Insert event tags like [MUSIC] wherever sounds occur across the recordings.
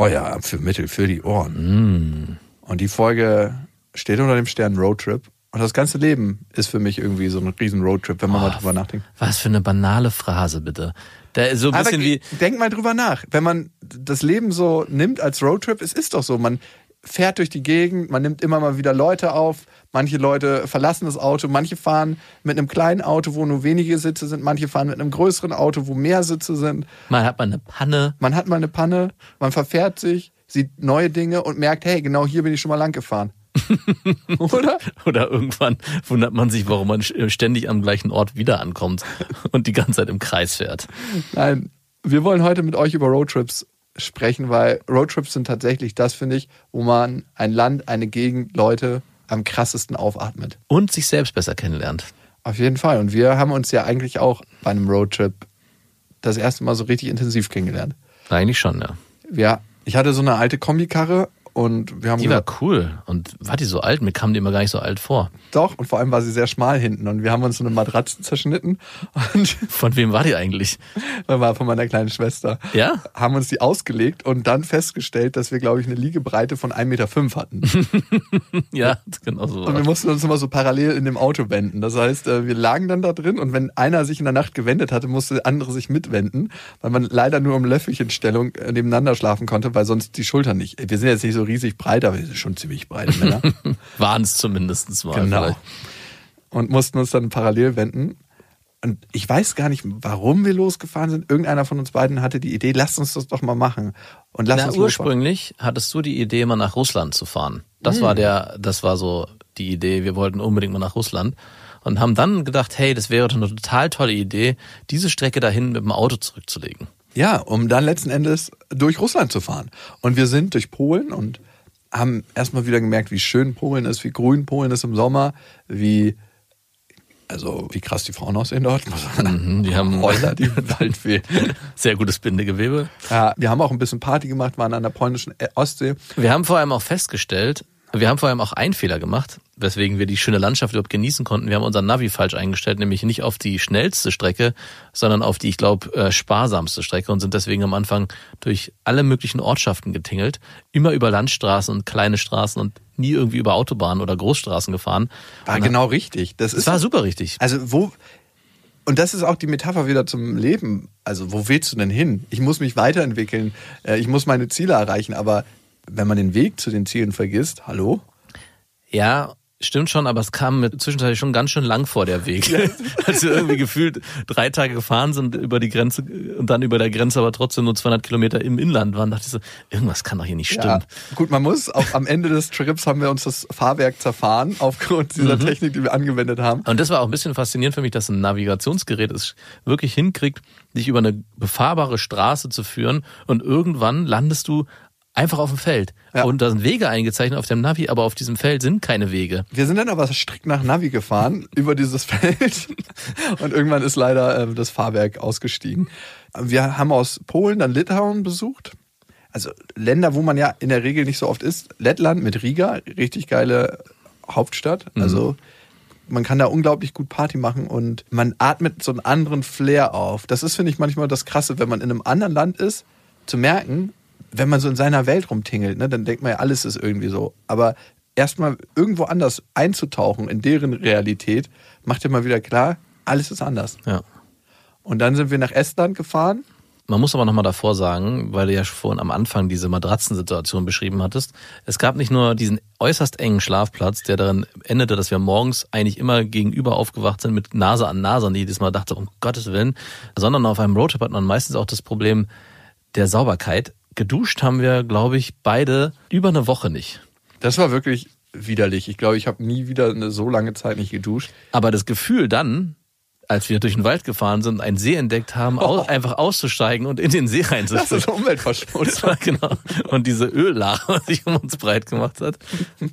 Euer für Mittel für die Ohren. Und die Folge steht unter dem Stern Roadtrip. Und das ganze Leben ist für mich irgendwie so ein riesen Roadtrip, wenn man mal drüber nachdenkt. Was für eine banale Phrase, bitte. Da ist so ein bisschen Aber wie, denk mal drüber nach. Wenn man das Leben so nimmt als Roadtrip, es ist doch so, man fährt durch die Gegend, man nimmt immer mal wieder Leute auf. Manche Leute verlassen das Auto, manche fahren mit einem kleinen Auto, wo nur wenige Sitze sind, manche fahren mit einem größeren Auto, wo mehr Sitze sind. man hat mal eine Panne. Man hat mal eine Panne, man verfährt sich, sieht neue Dinge und merkt, hey, genau hier bin ich schon mal lang gefahren. [LAUGHS] Oder? Oder irgendwann wundert man sich, warum man ständig am gleichen Ort wieder ankommt und die ganze Zeit im Kreis fährt. Nein, wir wollen heute mit euch über Roadtrips sprechen, weil Roadtrips sind tatsächlich das, finde ich, wo man ein Land, eine Gegend, Leute am krassesten aufatmet. Und sich selbst besser kennenlernt. Auf jeden Fall. Und wir haben uns ja eigentlich auch bei einem Roadtrip das erste Mal so richtig intensiv kennengelernt. Eigentlich schon, ja. Wir, ich hatte so eine alte Kombikarre und wir haben Die war gesagt, cool. Und war die so alt? Mir kam die immer gar nicht so alt vor. doch, und vor allem war sie sehr schmal hinten und wir haben uns so eine Matratze zerschnitten [LAUGHS] Von wem war die eigentlich? [LAUGHS] war von meiner kleinen Schwester. Ja? haben uns die ausgelegt und dann festgestellt, dass wir, glaube ich, eine Liegebreite von 1,5 Meter hatten. [LAUGHS] Ja, genau so. Und wir mussten uns immer so parallel in dem Auto wenden. Das heißt, äh, wir lagen dann da drin und wenn einer sich in der Nacht gewendet hatte, musste der andere sich mitwenden, weil man leider nur um Löffelchenstellung äh, nebeneinander schlafen konnte, weil sonst die Schultern nicht. Wir sind jetzt nicht so riesig breit, aber schon ziemlich breite Männer. [LAUGHS] Waren es zumindest mal. genau. vielleicht. Und mussten uns dann parallel wenden. Und ich weiß gar nicht, warum wir losgefahren sind. Irgendeiner von uns beiden hatte die Idee, lass uns das doch mal machen. Und lass Na, uns losfahren. ursprünglich hattest du die Idee, mal nach Russland zu fahren. Das Hm. war der, das war so die Idee. Wir wollten unbedingt mal nach Russland und haben dann gedacht, hey, das wäre doch eine total tolle Idee, diese Strecke dahin mit dem Auto zurückzulegen. Ja, um dann letzten Endes durch Russland zu fahren. Und wir sind durch Polen und haben erstmal wieder gemerkt, wie schön Polen ist, wie grün Polen ist im Sommer, wie also wie krass die Frauen aussehen dort. [LAUGHS] Mhm, die haben Roller, die [LAUGHS] Waldfee. sehr gutes Bindegewebe. Ja, wir haben auch ein bisschen Party gemacht, waren an der polnischen Ostsee. Wir haben vor allem auch festgestellt, wir haben vor allem auch einen Fehler gemacht, weswegen wir die schöne Landschaft überhaupt genießen konnten. Wir haben unseren Navi falsch eingestellt, nämlich nicht auf die schnellste Strecke, sondern auf die, ich glaube, äh, sparsamste Strecke und sind deswegen am Anfang durch alle möglichen Ortschaften getingelt, immer über Landstraßen und kleine Straßen und nie irgendwie über Autobahnen oder Großstraßen gefahren. War Und genau richtig. Das ist war super richtig. Also wo und das ist auch die Metapher wieder zum Leben. Also wo willst du denn hin? Ich muss mich weiterentwickeln, äh, ich muss meine Ziele erreichen, aber wenn man den Weg zu den Zielen vergisst, hallo? Ja, stimmt schon, aber es kam mir zwischenzeitlich schon ganz schön lang vor der Weg. [LAUGHS] Als wir irgendwie gefühlt drei Tage gefahren sind über die Grenze und dann über der Grenze aber trotzdem nur 200 Kilometer im Inland waren, dachte ich so, irgendwas kann doch hier nicht stimmen. Ja, gut, man muss auch am Ende des Trips haben wir uns das Fahrwerk zerfahren aufgrund dieser Mhm. Technik, die wir angewendet haben. Und das war auch ein bisschen faszinierend für mich, dass ein Navigationsgerät es wirklich hinkriegt, dich über eine befahrbare Straße zu führen und irgendwann landest du einfach auf dem Feld. Ja. Und da sind Wege eingezeichnet auf dem Navi, aber auf diesem Feld sind keine Wege. Wir sind dann aber strikt nach Navi gefahren [LAUGHS] über dieses Feld und irgendwann ist leider äh, das Fahrwerk ausgestiegen. Wir haben aus Polen dann Litauen besucht. Also Länder, wo man ja in der Regel nicht so oft ist. Lettland mit Riga, richtig geile Hauptstadt. Also man kann da unglaublich gut Party machen und man atmet so einen anderen Flair auf. Das ist, finde ich, manchmal das Krasse, wenn man in einem anderen Land ist, zu merken, wenn man so in seiner Welt rumtingelt, ne, dann denkt man ja, alles ist irgendwie so. Aber erstmal irgendwo anders einzutauchen in deren Realität, macht ja mal wieder klar, alles ist anders. Ja. Und dann sind wir nach Estland gefahren. Man muss aber nochmal davor sagen, weil du ja vorhin am Anfang diese Matratzensituation beschrieben hattest. Es gab nicht nur diesen äußerst engen Schlafplatz, der darin endete, dass wir morgens eigentlich immer gegenüber aufgewacht sind mit Nase an Nase und jedes Mal dachte, um Gottes Willen, sondern auf einem Roadtrip hat man meistens auch das Problem der Sauberkeit. Geduscht haben wir, glaube ich, beide über eine Woche nicht. Das war wirklich widerlich. Ich glaube, ich habe nie wieder eine so lange Zeit nicht geduscht. Aber das Gefühl dann, als wir durch den Wald gefahren sind, einen See entdeckt haben, au [LAUGHS] einfach auszusteigen und in den See Das ist reinzuspringen. Umweltverschmutzung. [LAUGHS] genau. Und diese Öllache, die sich um uns breit gemacht hat,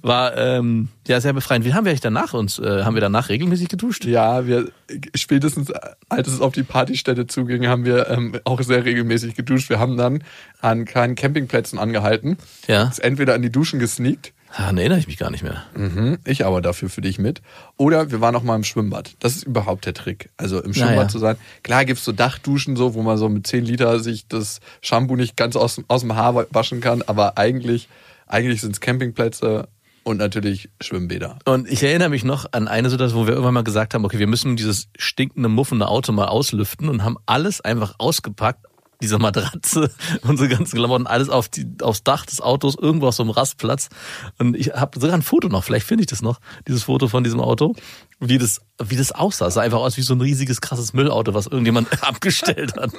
war ähm, ja sehr befreiend. Wie haben wir eigentlich danach uns, äh, haben wir danach regelmäßig geduscht? Ja, wir spätestens als es auf die Partystätte zuging, haben wir ähm, auch sehr regelmäßig geduscht. Wir haben dann an kleinen Campingplätzen angehalten, Ja. uns entweder an die Duschen gesneakt, Daran erinnere ich mich gar nicht mehr. mhm, ich aber dafür für dich mit, oder wir waren auch mal im Schwimmbad. Das ist überhaupt der Trick. Also im Schwimmbad ja. zu sein. Klar gibt's so Dachduschen so, wo man so mit 10 Liter sich das Shampoo nicht ganz aus, aus dem Haar waschen kann, aber eigentlich, eigentlich sind's Campingplätze und natürlich Schwimmbäder. Und ich erinnere mich noch an eine Situation, wo wir irgendwann mal gesagt haben, okay, wir müssen dieses stinkende, muffende Auto mal auslüften und haben alles einfach ausgepackt, diese Matratze, [LAUGHS] unsere ganzen Klamotten, alles auf die, aufs Dach des Autos, irgendwo auf so einem Rastplatz. Und ich habe sogar ein Foto noch, vielleicht finde ich das noch, dieses Foto von diesem Auto, wie das, wie das aussah. Es sah einfach aus wie so ein riesiges, krasses Müllauto, was irgendjemand [LAUGHS] abgestellt hat.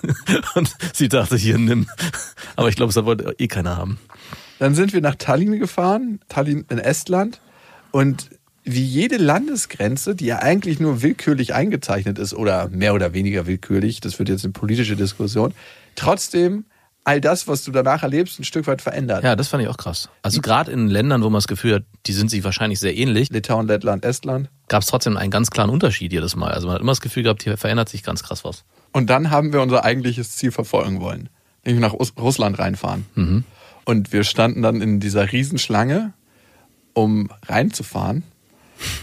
[LAUGHS] Und sie dachte, hier, nimm. Aber ich glaube, es wollte eh keiner haben. Dann sind wir nach Tallinn gefahren, Tallinn in Estland. Und wie jede Landesgrenze, die ja eigentlich nur willkürlich eingezeichnet ist oder mehr oder weniger willkürlich, das wird jetzt eine politische Diskussion, trotzdem all das, was du danach erlebst, ein Stück weit verändert. Ja, das fand ich auch krass. Also gerade in Ländern, wo man das Gefühl hat, die sind sich wahrscheinlich sehr ähnlich, Litauen, Lettland, Estland. gab es trotzdem einen ganz klaren Unterschied jedes Mal. Also man hat immer das Gefühl gehabt, hier verändert sich ganz krass was. Und dann haben wir unser eigentliches Ziel verfolgen wollen, nämlich nach Us- Russland reinfahren. Und wir standen dann in dieser Riesenschlange, um reinzufahren.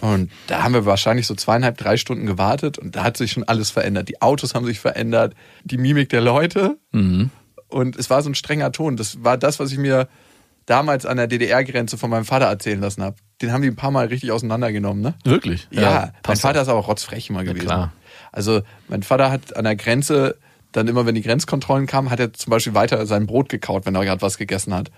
Und da haben wir wahrscheinlich so zweieinhalb, drei Stunden gewartet und da hat sich schon alles verändert. Die Autos haben sich verändert, die Mimik der Leute. Und es war so ein strenger Ton. Das war das, was ich mir damals an der DDR-Grenze von meinem Vater erzählen lassen habe. Den haben die ein paar Mal richtig auseinandergenommen, ne? Wirklich? Ja, mein passt Vater ist aber rotzfrech immer gewesen. klar. Also mein Vater hat an der Grenze dann immer, wenn die Grenzkontrollen kamen, hat er zum Beispiel weiter sein Brot gekaut, wenn er gerade was gegessen hat.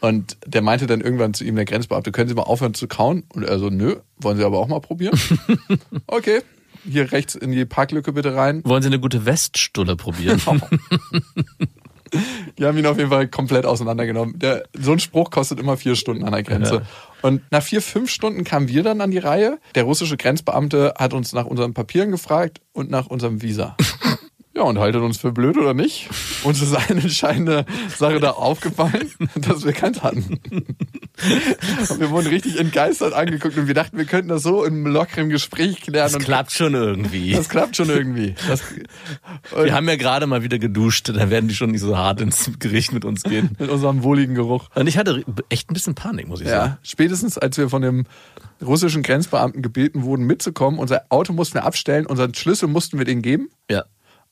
Und der meinte dann irgendwann zu ihm, der Grenzbeamte, können Sie mal aufhören zu kauen? Und er so, nö, wollen Sie aber auch mal probieren? [LAUGHS] okay, hier rechts in die Parklücke bitte rein. Wollen Sie eine gute Weststulle probieren? Die haben ihn auf jeden Fall komplett auseinandergenommen. Der, so ein Spruch kostet immer vier Stunden an der Grenze. Ja. Und nach vier, fünf Stunden kamen wir dann an die Reihe. Der russische Grenzbeamte hat uns nach unseren Papieren gefragt und nach unserem Visa. [LAUGHS] Ja, und haltet uns für blöd oder nicht? Uns ist eine entscheidende Sache da aufgefallen, dass wir keins hatten. Und wir wurden richtig entgeistert angeguckt und wir dachten, wir könnten das so in lockerem Gespräch klären. Das und klappt schon irgendwie. das klappt schon irgendwie. Das, Wir haben ja gerade mal wieder geduscht, dann werden die schon nicht so hart ins Gericht mit uns gehen. mit unserem wohligen Geruch. Und ich hatte echt ein bisschen Panik, muss ich sagen. Ja, spätestens als wir von dem russischen Grenzbeamten gebeten wurden, mitzukommen, unser Auto mussten wir abstellen, unseren Schlüssel mussten wir denen geben Ja.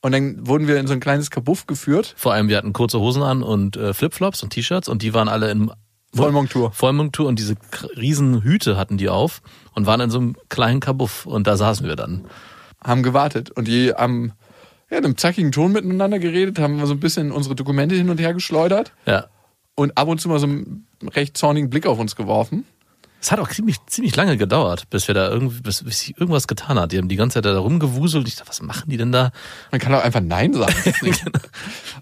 Und dann wurden wir in so ein kleines Kabuff geführt. Vor allem, wir hatten kurze Hosen an und äh, Flipflops und T-Shirts und die waren alle in Vollmontur. Vollmontur und diese riesen Hüte hatten die auf und waren in so einem kleinen Kabuff und da saßen wir dann. haben gewartet und die haben ja, in einem zackigen Ton miteinander geredet, haben wir so ein bisschen unsere Dokumente hin und her geschleudert Ja. und ab und zu mal so einen recht zornigen Blick auf uns geworfen. Es hat auch ziemlich, ziemlich lange gedauert, bis wir da irgendwie, bis, bis sich irgendwas getan hat. Die haben die ganze Zeit da rumgewuselt. Ich dachte, was machen die denn da? Man kann auch einfach Nein sagen. [LAUGHS]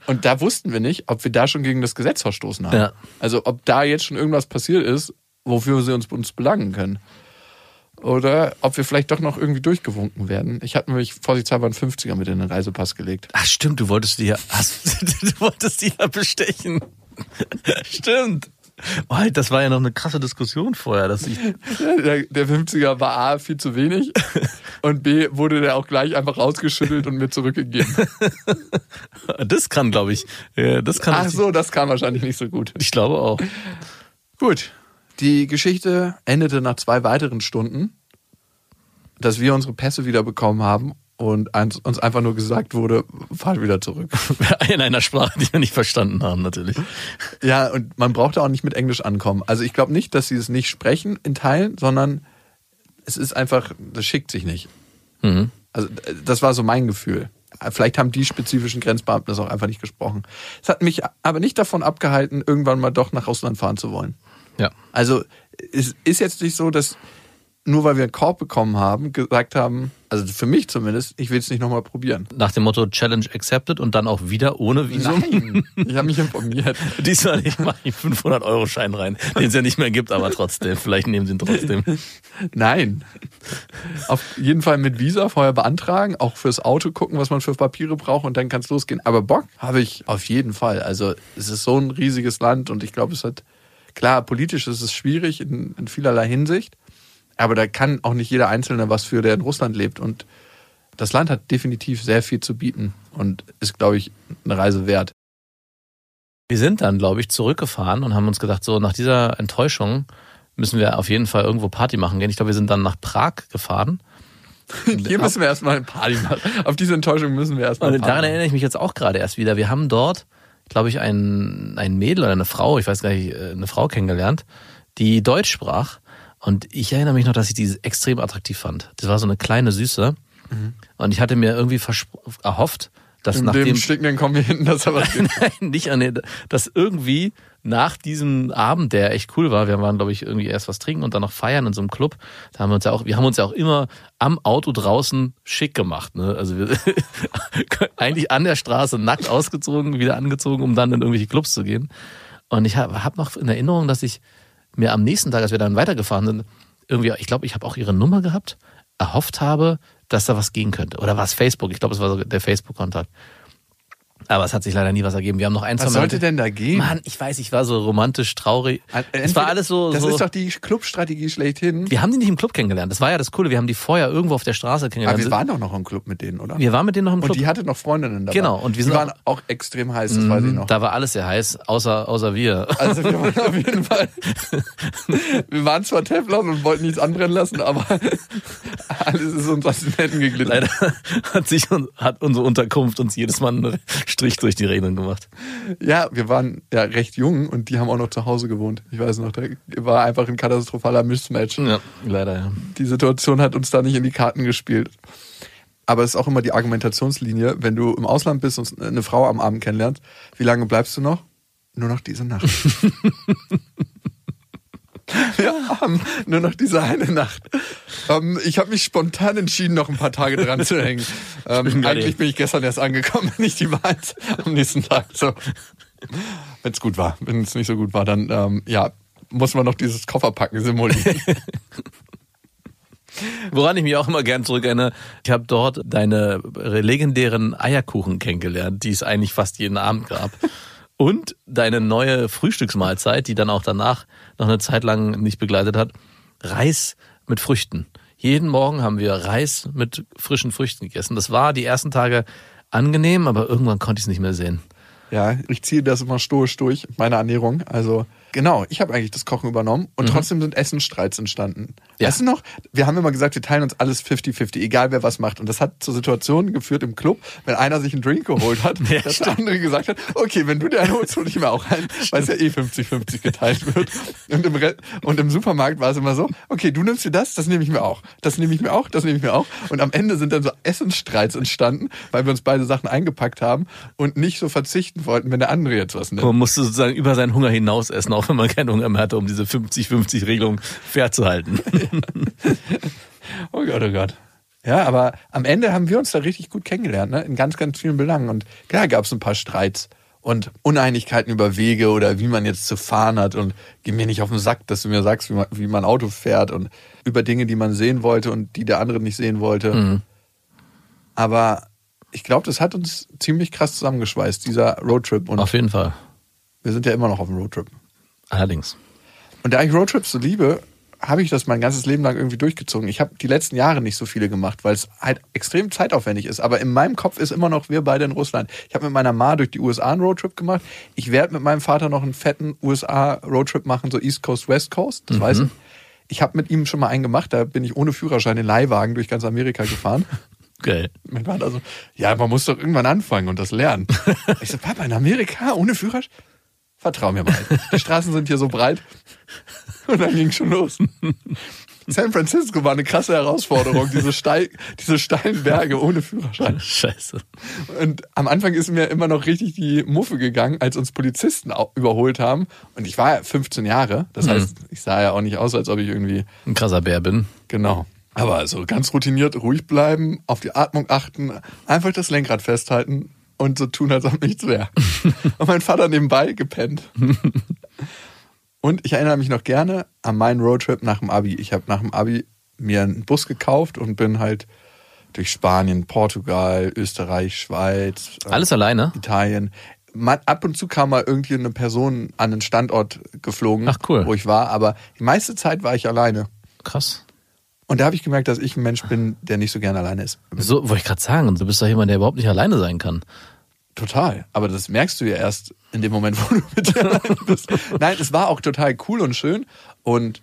und da wussten wir nicht, ob wir da schon gegen das Gesetz verstoßen haben. Ja. Also ob da jetzt schon irgendwas passiert ist, wofür sie uns, uns belangen können. Oder ob wir vielleicht doch noch irgendwie durchgewunken werden. Ich hatte nämlich vorsichtshalber einen 50er mit in den Reisepass gelegt. Ach stimmt, du wolltest die ja, [LAUGHS] hast, du wolltest die ja bestechen. stimmt. Oh, das war ja noch eine krasse Diskussion vorher, dass ich, Der, der 50er war A, viel zu wenig und B, wurde der auch gleich einfach rausgeschüttelt und mir zurückgegeben. [LAUGHS] das kann, glaube ich, äh, das kann Ach so, das kam wahrscheinlich nicht so gut. ich glaube auch. Gut. Die Geschichte endete nach zwei weiteren Stunden, dass wir unsere Pässe wieder bekommen haben und uns einfach nur gesagt wurde, fahrt wieder zurück. [LAUGHS] In einer Sprache, die wir nicht verstanden haben, natürlich. Ja, und man brauchte auch nicht mit Englisch ankommen. Also ich glaube nicht, dass sie es nicht sprechen in Teilen, sondern es ist einfach, das schickt sich nicht. Mhm. Also das war so mein Gefühl. Vielleicht haben die spezifischen Grenzbeamten das auch einfach nicht gesprochen. Es hat mich aber nicht davon abgehalten, irgendwann mal doch nach Russland fahren zu wollen. Ja. Also es ist jetzt nicht so, dass nur weil wir einen Korb bekommen haben, gesagt haben, also für mich zumindest, ich will es nicht nochmal probieren. Nach dem Motto Challenge accepted und dann auch wieder ohne Visum. Nein, ich habe mich informiert. [LAUGHS] Diesmal nicht mache ich 500 Euro Schein rein, den es ja nicht mehr gibt, aber trotzdem, vielleicht nehmen sie ihn trotzdem. Nein, Auf jeden Fall mit Visa vorher beantragen, auch fürs Auto gucken, was man für Papiere braucht und dann kann es losgehen. Aber Bock habe ich auf jeden Fall. Also es ist so ein riesiges Land und ich glaube, es hat, klar, politisch ist es schwierig in, in vielerlei Hinsicht, aber da kann auch nicht jeder Einzelne was für, der in Russland lebt. Und das Land hat definitiv sehr viel zu bieten und ist, glaube ich, eine Reise wert. Wir sind dann, glaube ich, zurückgefahren und haben uns gedacht, so nach dieser Enttäuschung müssen wir auf jeden Fall irgendwo Party machen gehen. Ich glaube, wir sind dann nach Prag gefahren. [LAUGHS] Hier müssen wir erstmal eine Party machen. Auf diese Enttäuschung müssen wir erstmal. Und daran erinnere ich mich jetzt auch gerade erst wieder. Wir haben dort, glaube ich, ein, ein Mädel oder eine Frau, ich weiß gar nicht, äh, eine Frau kennengelernt, die Deutsch sprach. Und ich erinnere mich noch, dass ich die extrem attraktiv fand. Das war so eine kleine Süße. Mhm. Und ich hatte mir irgendwie erhofft, dass In nach dem dem Stickenden kommen wir hinten, dass er was [LAUGHS] Nein, nicht an den, dass irgendwie nach diesem Abend, der echt cool war, wir waren, glaube ich, irgendwie erst was trinken und dann noch feiern in so einem Club. Da haben wir uns ja auch, wir haben uns ja auch immer am Auto draußen schick gemacht. Ne? Also wir [LAUGHS] eigentlich an der Straße nackt ausgezogen, wieder angezogen, um dann in irgendwelche Clubs zu gehen. Und ich habe hab noch in Erinnerung, dass ich mir am nächsten Tag, als wir dann weitergefahren sind, irgendwie, ich glaube, ich habe auch ihre Nummer gehabt, erhofft habe, dass da was gehen könnte. Oder war es Facebook? Ich glaube, es war der Facebook-Kontakt. Aber es hat sich leider nie was ergeben. Wir haben noch ein, zwei Was sollte denn da gehen? Mann, ich weiß, ich war so romantisch, traurig. Äh, Es war alles so. Das so ist doch die Clubstrategie schlechthin. wir haben die nicht im Club kennengelernt. Das war ja das Coole. Wir haben die vorher irgendwo auf der Straße Aber kennengelernt. wir waren doch noch im Club mit denen, oder? wir waren mit denen noch im Club. Und die hatte noch Freundinnen dabei. Genau, und wir die waren auch- auch extrem heiß, das weiß ich noch. da war alles sehr heiß, außer, außer wir. Also wir waren auf jeden Fall. [LAUGHS] Wir waren zwar Teflon und wollten nichts anbrennen lassen, aber alles ist uns aus den Händen geglitten. Leider hat sich hat unsere Unterkunft uns jedes Mal einen Strich durch die Rechnung gemacht. Ja, wir waren ja recht jung und die haben auch noch zu Hause gewohnt. Ich weiß noch, da war einfach ein katastrophaler Mismatch. Ja, leider, ja. Die Situation hat uns da nicht in die Karten gespielt. Aber es ist auch immer die Argumentationslinie, wenn du im Ausland bist und eine Frau am Abend kennenlernst, wie lange bleibst du noch? Nur noch diese Nacht. [LAUGHS] Wir haben nur noch diese eine Nacht. Ähm, ich habe mich spontan entschieden, noch ein paar Tage dran zu hängen. [LAUGHS] Ähm, eigentlich bin ich gestern erst angekommen, [LAUGHS] nicht die Wahrheit am nächsten Tag. So. Wenn es gut war. Wenn es nicht so gut war, dann ähm, ja, muss man noch dieses Kofferpacken simulieren. [LAUGHS] Woran ich mich auch immer gern zurückerinnere, ich habe dort deine legendären Eierkuchen kennengelernt, die es eigentlich fast jeden Abend gab. Und deine neue Frühstücksmahlzeit, die dann auch danach noch eine Zeit lang nicht begleitet hat. Reis mit Früchten. Jeden Morgen haben wir Reis mit frischen Früchten gegessen. Das war die ersten Tage angenehm, aber irgendwann konnte ich es nicht mehr sehen. Ja, ich ziehe das immer stoisch durch, meine Ernährung. Also genau, ich habe eigentlich das Kochen übernommen und trotzdem sind Essensstreits entstanden. Mhm. Ja. Weißt du noch, wir haben immer gesagt, wir teilen uns alles 50-50, egal wer was macht. Und das hat zu Situationen geführt im Club, wenn einer sich einen Drink geholt hat, [LAUGHS] Ja, dass der andere gesagt hat, okay, wenn du dir einen holst, hol ich mir auch einen, weil es ja eh 50-50 geteilt wird. Und im, Re und im Supermarkt war es immer so, okay, du nimmst dir das, das nehme ich mir auch. Das nehme ich mir auch, das nehme ich mir auch. Und am Ende sind dann so Essensstreits entstanden, weil wir uns beide Sachen eingepackt haben und nicht so verzichten wollten, wenn der andere jetzt was nimmt. Man musste sozusagen über seinen Hunger hinaus essen, auch wenn man keinen Hunger mehr hatte, um diese 50-50-Regelung fair zu halten. [LAUGHS] Oh Gott, oh Gott. Ja, aber am Ende haben wir uns da richtig gut kennengelernt, ne? in ganz, ganz vielen Belangen. Und klar gab es ein paar Streits und Uneinigkeiten über Wege oder wie man jetzt zu fahren hat. Und geh mir nicht auf den Sack, dass du mir sagst, wie man, wie man Auto fährt und über Dinge, die man sehen wollte und die der andere nicht sehen wollte. Mhm. Aber ich glaube, das hat uns ziemlich krass zusammengeschweißt, dieser Roadtrip. Und Auf jeden Fall. wir sind ja immer noch auf dem Roadtrip. Allerdings. Und da ich Roadtrips so liebe, habe ich das mein ganzes Leben lang irgendwie durchgezogen. Ich habe die letzten Jahre nicht so viele gemacht, weil es halt extrem zeitaufwendig ist. Aber in meinem Kopf ist immer noch wir beide in Russland. Ich habe mit meiner Ma durch die USA einen Roadtrip gemacht. Ich werde mit meinem Vater noch einen fetten USA-Roadtrip machen, so East Coast, West Coast. Das weiß ich. Ich habe mit ihm schon mal einen gemacht. Da bin ich ohne Führerschein in Leihwagen durch ganz Amerika gefahren. [LAUGHS] Geil. Mein Vater so, ja, man muss doch irgendwann anfangen und das lernen. [LAUGHS] Ich so, Papa, in Amerika ohne Führerschein? Vertrau mir mal. Die Straßen sind hier so breit. Und dann ging schon los. San Francisco war eine krasse Herausforderung, diese, steil, diese steilen Berge ohne Führerschein. Scheiße. Und am Anfang ist mir immer noch richtig die Muffe gegangen, als uns Polizisten überholt haben. Und ich war ja 15 Jahre. Das heißt, ich sah ja auch nicht aus, als ob ich irgendwie Ein krasser Bär bin. Genau. Aber also ganz routiniert, ruhig bleiben, auf die Atmung achten, einfach das Lenkrad festhalten und so tun, als ob nichts wäre. [LAUGHS] und mein Vater nebenbei gepennt. und ich erinnere mich noch gerne an meinen Roadtrip nach dem Abi. Ich habe nach dem Abi mir einen Bus gekauft und bin halt durch Spanien, Portugal, Österreich, Schweiz, äh, Alles alleine? Italien. Man, ab und zu kam mal irgendwie eine Person an den Standort geflogen, Ach, cool. wo ich war, aber die meiste Zeit war ich alleine. Krass. Und da habe ich gemerkt, dass ich ein Mensch bin, der nicht so gerne alleine ist. So wollte ich gerade sagen, du bist doch jemand, der überhaupt nicht alleine sein kann. Total. Aber das merkst du ja erst in dem Moment, [LAUGHS] wo du mit dir alleine bist. Nein, es war auch total cool und schön und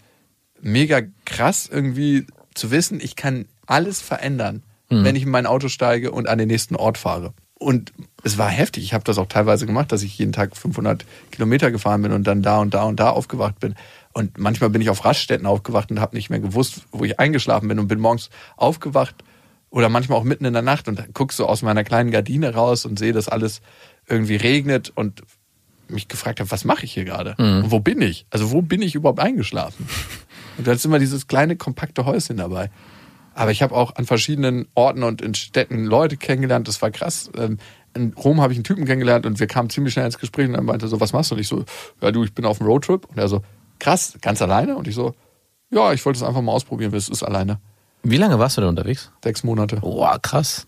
mega krass irgendwie zu wissen, ich kann alles verändern, wenn ich in mein Auto steige und an den nächsten Ort fahre. Und es war heftig. Ich habe das auch teilweise gemacht, dass ich jeden Tag 500 Kilometer gefahren bin und dann da und da und da aufgewacht bin. Und manchmal bin ich auf Raststätten aufgewacht und habe nicht mehr gewusst, wo ich eingeschlafen bin und bin morgens aufgewacht oder manchmal auch mitten in der Nacht und guck so aus meiner kleinen Gardine raus und sehe, dass alles irgendwie regnet und mich gefragt habe, was mache ich hier gerade? Und wo bin ich? Also wo bin ich überhaupt eingeschlafen? [LAUGHS] Und da ist immer dieses kleine, kompakte Häuschen dabei. Aber ich habe auch an verschiedenen Orten und in Städten Leute kennengelernt. Das war krass. Ähm, In Rom habe ich einen Typen kennengelernt und wir kamen ziemlich schnell ins Gespräch und er meinte so, was machst du? Und ich so, ja du, ich bin auf einem Roadtrip. Und er so, krass, ganz alleine? Und ich so, ja, ich wollte es einfach mal ausprobieren, es ist alleine. Wie lange warst du denn unterwegs? Sechs Monate. Boah, krass.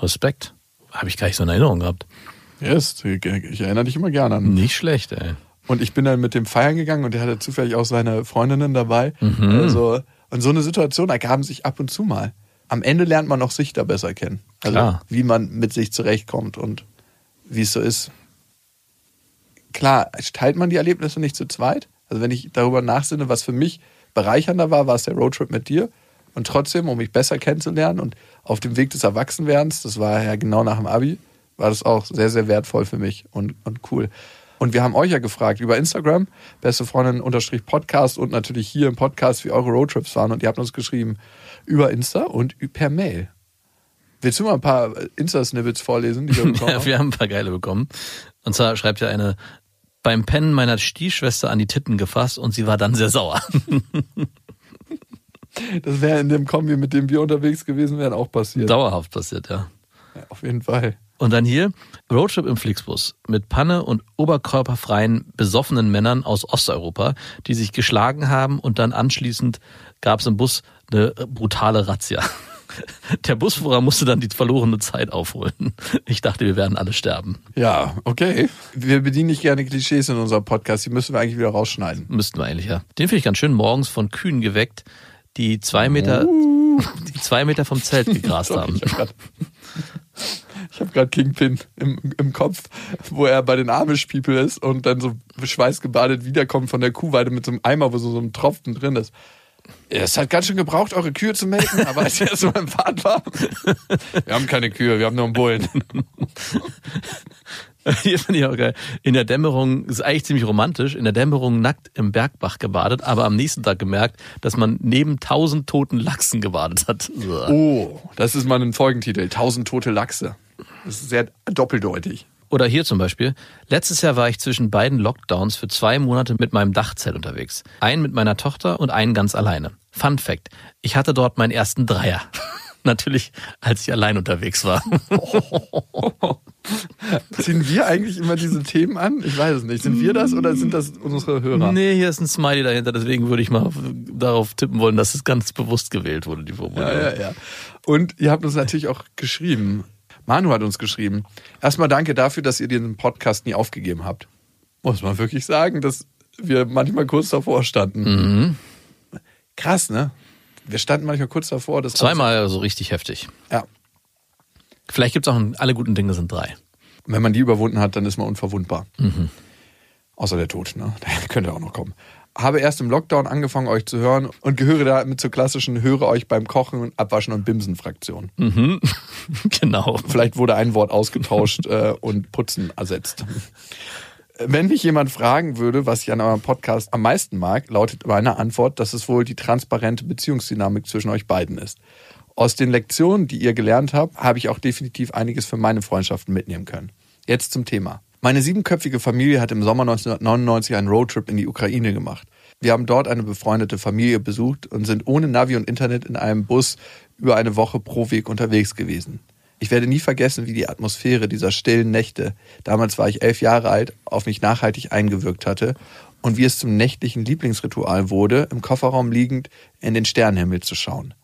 Respekt. Habe ich gar nicht so in Erinnerung gehabt. Yes, ich erinnere dich immer gerne an. Nicht schlecht, ey. Und ich bin dann mit dem feiern gegangen und der hatte zufällig auch seine Freundinnen dabei. Also, und so eine Situation ergaben sich ab und zu mal. Am Ende lernt man auch sich da besser kennen. Also Klar. wie man mit sich zurechtkommt und wie es so ist. Klar, teilt man die Erlebnisse nicht zu zweit. Also wenn ich darüber nachsinne, was für mich bereichernder war, war es der Roadtrip mit dir. Und trotzdem, um mich besser kennenzulernen und auf dem Weg des Erwachsenwerdens, das war ja genau nach dem Abi, war das auch sehr, sehr wertvoll für mich und, und cool. Und wir haben euch ja gefragt über Instagram, beste Freundin unterstrich Podcast und natürlich hier im Podcast, wie eure Roadtrips waren. Und ihr habt uns geschrieben über Insta und per Mail. Willst du mal ein paar Insta-Snippets vorlesen, die wir [LAUGHS] bekommen Ja, haben? wir haben ein paar geile bekommen. Und zwar schreibt ja eine, beim Pennen meiner Stiefschwester an die Titten gefasst und sie war dann sehr sauer. [LAUGHS] Das wäre in dem Kombi, mit dem wir unterwegs gewesen wären, auch passiert. Dauerhaft passiert, ja. Ja, auf jeden Fall. Und dann hier Roadtrip im Flixbus mit Panne und oberkörperfreien, besoffenen Männern aus Osteuropa, die sich geschlagen haben und dann anschließend gab es im Bus eine brutale Razzia. [LAUGHS] Der Busfahrer musste dann die verlorene Zeit aufholen. Ich dachte, wir werden alle sterben. Ja, okay. Wir bedienen nicht gerne Klischees in unserem Podcast. Die müssen wir eigentlich wieder rausschneiden. Müssten wir eigentlich, ja. Den finde ich ganz schön morgens von Kühen geweckt, die zwei Meter, [LAUGHS] die zwei Meter vom Zelt [LAUGHS] gegrast haben. Ich habe gerade ich Kingpin im, im Kopf, wo er bei den Amish People ist und dann so schweißgebadet wiederkommt von der Kuhweide mit so einem Eimer, wo so, so ein Tropfen drin ist. Es hat ganz schön gebraucht, eure Kühe zu melken, aber als er so im Pfad war, [LAUGHS] wir haben keine Kühe, wir haben nur einen Bullen. [LAUGHS] [LAUGHS] Hier finde ich auch geil. In der Dämmerung, ist eigentlich ziemlich romantisch, in der Dämmerung nackt im Bergbach gebadet, aber am nächsten Tag gemerkt, dass man neben tausend toten Lachsen gebadet hat. So. Oh, das ist mal ein Folgentitel. Tausend tote Lachse. Das ist sehr doppeldeutig. Oder hier zum Beispiel. Letztes Jahr war ich zwischen beiden Lockdowns für zwei Monate mit meinem Dachzelt unterwegs. Einen mit meiner Tochter und einen ganz alleine. Fun Fact. Ich hatte dort meinen ersten Dreier. Natürlich, als ich allein unterwegs war. [LAUGHS] Ziehen wir eigentlich immer diese Themen an? Ich weiß es nicht. Sind wir das oder sind das unsere Hörer? Nee, hier ist ein Smiley dahinter, deswegen würde ich mal darauf tippen wollen, dass es ganz bewusst gewählt wurde, die Formulierung. Ja, ja, ja. Und ihr habt uns natürlich auch geschrieben. Manu hat uns geschrieben. Erstmal danke dafür, dass ihr den Podcast nie aufgegeben habt. Muss man wirklich sagen, dass wir manchmal kurz davor standen. Krass, ne? Wir standen manchmal kurz davor. Das Zweimal so richtig heftig. Ja. Vielleicht gibt's auch ein, alle guten Dinge sind drei. Und wenn man die überwunden hat, dann ist man unverwundbar. Außer der Tod, ne? [LAUGHS] Der könnte auch noch kommen. Habe erst im Lockdown angefangen, euch zu hören und gehöre damit zur klassischen Höre euch beim Kochen, Abwaschen und Bimsen-Fraktion. [LAUGHS] genau. Vielleicht wurde ein Wort ausgetauscht [LAUGHS] äh, und Putzen ersetzt. Wenn mich jemand fragen würde, was ich an eurem Podcast am meisten mag, lautet meine Antwort, dass es wohl die transparente Beziehungsdynamik zwischen euch beiden ist. Aus den Lektionen, die ihr gelernt habt, habe ich auch definitiv einiges für meine Freundschaften mitnehmen können. Jetzt zum Thema. Meine siebenköpfige Familie hat im Sommer 1999 einen Roadtrip in die Ukraine gemacht. Wir haben dort eine befreundete Familie besucht und sind ohne Navi und Internet in einem Bus über eine Woche pro Weg unterwegs gewesen. Ich werde nie vergessen, wie die Atmosphäre dieser stillen Nächte, damals war ich elf Jahre alt, auf mich nachhaltig eingewirkt hatte und wie es zum nächtlichen Lieblingsritual wurde, im Kofferraum liegend in den Sternenhimmel zu schauen.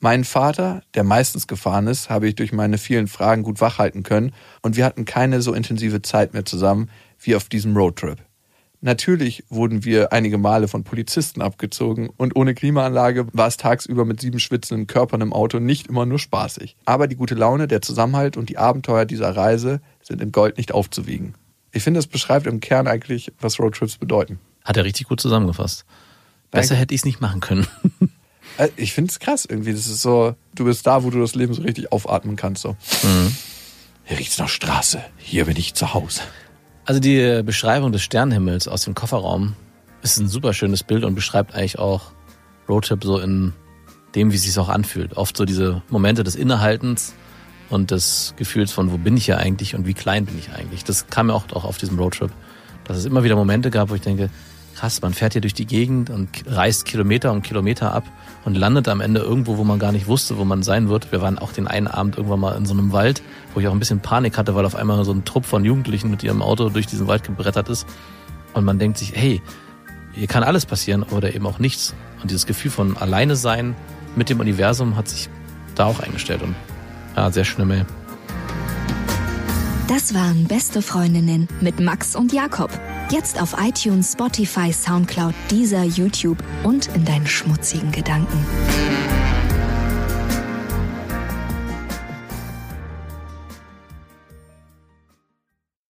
Meinen Vater, der meistens gefahren ist, habe ich durch meine vielen Fragen gut wachhalten können und wir hatten keine so intensive Zeit mehr zusammen wie auf diesem Roadtrip. Natürlich wurden wir einige Male von Polizisten abgezogen und ohne Klimaanlage war es tagsüber mit sieben schwitzenden Körpern im Auto nicht immer nur spaßig. Aber die gute Laune, der Zusammenhalt und die Abenteuer dieser Reise sind in Gold nicht aufzuwiegen. Ich finde, es beschreibt im Kern eigentlich, was Roadtrips bedeuten. Hat er richtig gut zusammengefasst. Besser hätte ich es nicht machen können. Äh, ich finde es krass irgendwie. Das ist so, du bist da, wo du das Leben so richtig aufatmen kannst. So. Mhm. Hier riecht's nach Straße. Hier bin ich zu Hause. Also die Beschreibung des Sternenhimmels aus dem Kofferraum ist ein super schönes Bild und beschreibt eigentlich auch Roadtrip so in dem, wie es sich auch anfühlt. Oft so diese Momente des Innehaltens und des Gefühls von, wo bin ich hier eigentlich und wie klein bin ich eigentlich. Das kam mir auch, auch auf diesem Roadtrip, dass es immer wieder Momente gab, wo ich denke, krass, man fährt hier durch die Gegend und reist Kilometer und Kilometer ab und landet am Ende irgendwo, wo man gar nicht wusste, wo man sein wird. Wir waren auch den einen Abend irgendwann mal in so einem Wald, wo ich auch ein bisschen Panik hatte, weil auf einmal so ein Trupp von Jugendlichen mit ihrem Auto durch diesen Wald gebrettert ist. Und man denkt sich, hey, hier kann alles passieren oder eben auch nichts. Und dieses Gefühl von alleine sein mit dem Universum hat sich da auch eingestellt. Und ja, sehr schöne Mail. Das waren Beste Freundinnen mit Max und Jakob. Jetzt auf iTunes, Spotify, Soundcloud, dieser YouTube und in deinen schmutzigen Gedanken.